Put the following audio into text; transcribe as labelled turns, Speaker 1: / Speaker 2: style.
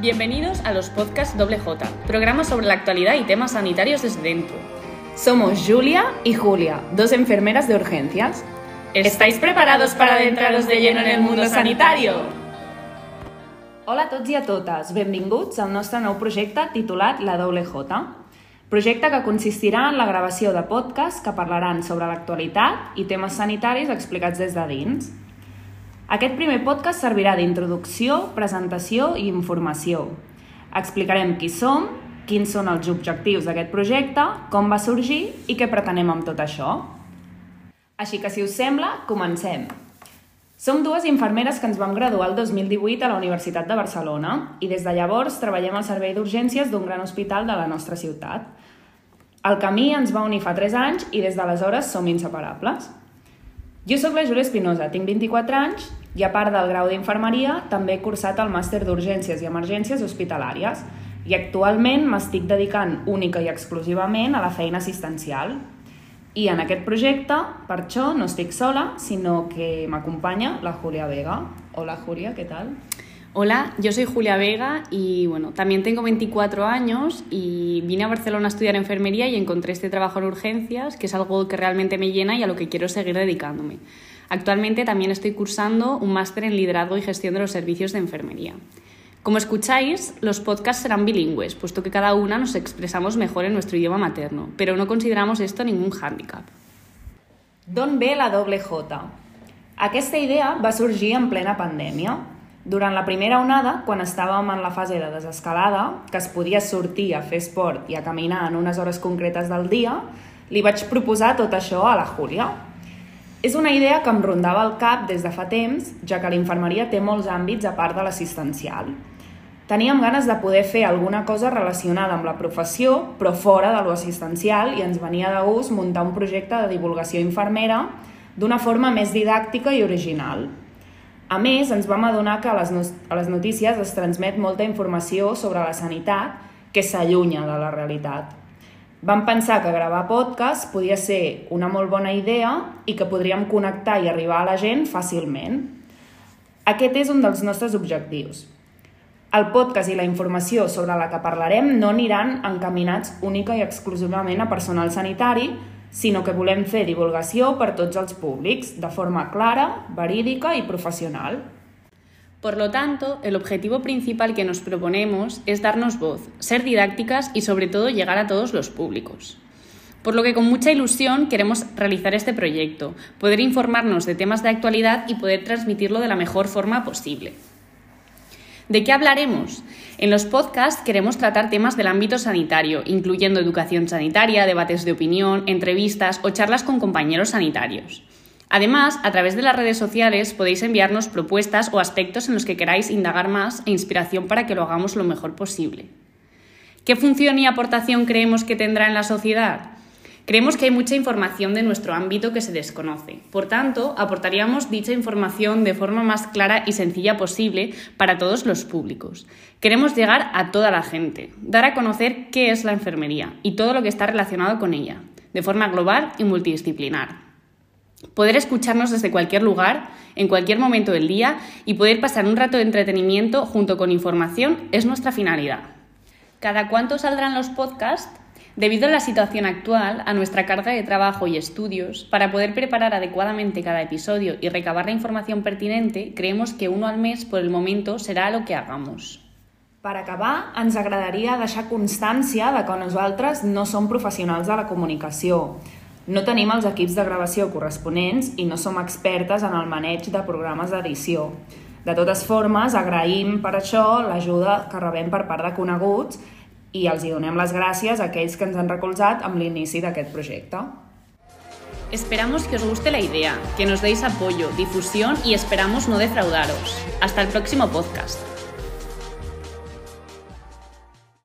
Speaker 1: Bienvenidos a los podcasts Doble J, programas sobre la actualidad y temas sanitarios desde dentro.
Speaker 2: Somos Julia y Julia, dos enfermeras de urgencias.
Speaker 1: ¿Estáis preparados para adentraros de lleno en el mundo sanitario?
Speaker 2: Hola a tots i a totes, benvinguts al nostre nou projecte titulat La Doble J. Projecte que consistirà en la gravació de podcasts que parlaran sobre l'actualitat i temes sanitaris explicats des de dins. Aquest primer podcast servirà d'introducció, presentació i informació. Explicarem qui som, quins són els objectius d'aquest projecte, com va sorgir i què pretenem amb tot això. Així que, si us sembla, comencem. Som dues infermeres que ens vam graduar el 2018 a la Universitat de Barcelona i des de llavors treballem al servei d'urgències d'un gran hospital de la nostra ciutat. El camí ens va unir fa 3 anys i des d'aleshores som inseparables. Jo sóc la Júlia Espinosa, tinc 24 anys i a part del grau d'infermeria també he cursat el màster d'urgències i emergències hospitalàries i actualment m'estic dedicant única i exclusivament a la feina assistencial. I en aquest projecte, per això, no estic sola, sinó que m'acompanya la Julia Vega. Hola Julia, ¿qué tal?
Speaker 1: Hola, yo soy Julia Vega y bueno, también tengo 24 años y vine a Barcelona a estudiar enfermería y encontré este trabajo en urgencias, que es algo que realmente me llena y a lo que quiero seguir dedicándome. Actualmente también estoy cursando un máster en liderazgo y gestión de los servicios de enfermería. Como escucháis, los podcasts serán bilingües, puesto que cada una nos expresamos mejor en nuestro idioma materno, pero no consideramos esto ningún hándicap.
Speaker 2: D'on ve la doble J? Aquesta idea va sorgir en plena pandèmia. Durant la primera onada, quan estàvem en la fase de desescalada, que es podia sortir a fer esport i a caminar en unes hores concretes del dia, li vaig proposar tot això a la Júlia. És una idea que em rondava al cap des de fa temps, ja que l'infermeria té molts àmbits a part de l'assistencial. Teníem ganes de poder fer alguna cosa relacionada amb la professió, però fora de lo assistencial, i ens venia de gust muntar un projecte de divulgació infermera d'una forma més didàctica i original. A més, ens vam adonar que a les, a les notícies es transmet molta informació sobre la sanitat que s'allunya de la realitat. Vam pensar que gravar podcast podia ser una molt bona idea i que podríem connectar i arribar a la gent fàcilment. Aquest és un dels nostres objectius. El podcast i la informació sobre la que parlarem no aniran encaminats única i exclusivament a personal sanitari, sinó que volem fer divulgació per tots els públics, de forma clara, verídica i professional.
Speaker 1: Por lo tanto, el objetivo principal que nos proponemos es darnos voz, ser didácticas y sobre todo llegar a todos los públicos. Por lo que con mucha ilusión queremos realizar este proyecto, poder informarnos de temas de actualidad y poder transmitirlo de la mejor forma posible. ¿De qué hablaremos? En los podcasts queremos tratar temas del ámbito sanitario, incluyendo educación sanitaria, debates de opinión, entrevistas o charlas con compañeros sanitarios. Además, a través de las redes sociales podéis enviarnos propuestas o aspectos en los que queráis indagar más e inspiración para que lo hagamos lo mejor posible. ¿Qué función y aportación creemos que tendrá en la sociedad? Creemos que hay mucha información de nuestro ámbito que se desconoce. Por tanto, aportaríamos dicha información de forma más clara y sencilla posible para todos los públicos. Queremos llegar a toda la gente, dar a conocer qué es la enfermería y todo lo que está relacionado con ella, de forma global y multidisciplinar. Poder escucharnos desde cualquier lugar, en cualquier momento del día y poder pasar un rato de entretenimiento junto con información es nuestra finalidad. ¿Cada cuánto saldrán los podcasts? Debido a la situación actual, a nuestra carga de trabajo y estudios, para poder preparar adecuadamente cada episodio y recabar la información pertinente, creemos que uno al mes por el momento será lo que hagamos.
Speaker 2: Per acabar, ens agradaria deixar constància de que nosaltres no som professionals de la comunicació. No tenim els equips de gravació corresponents i no som expertes en el maneig de programes d'edició. De totes formes, agraïm per això l'ajuda que rebem per part de coneguts i els hi donem les gràcies a aquells que ens han recolzat amb l'inici d'aquest projecte.
Speaker 1: Esperamos que os guste la idea, que nos deis apoyo, difusión y esperamos no defraudaros. Hasta el próximo podcast.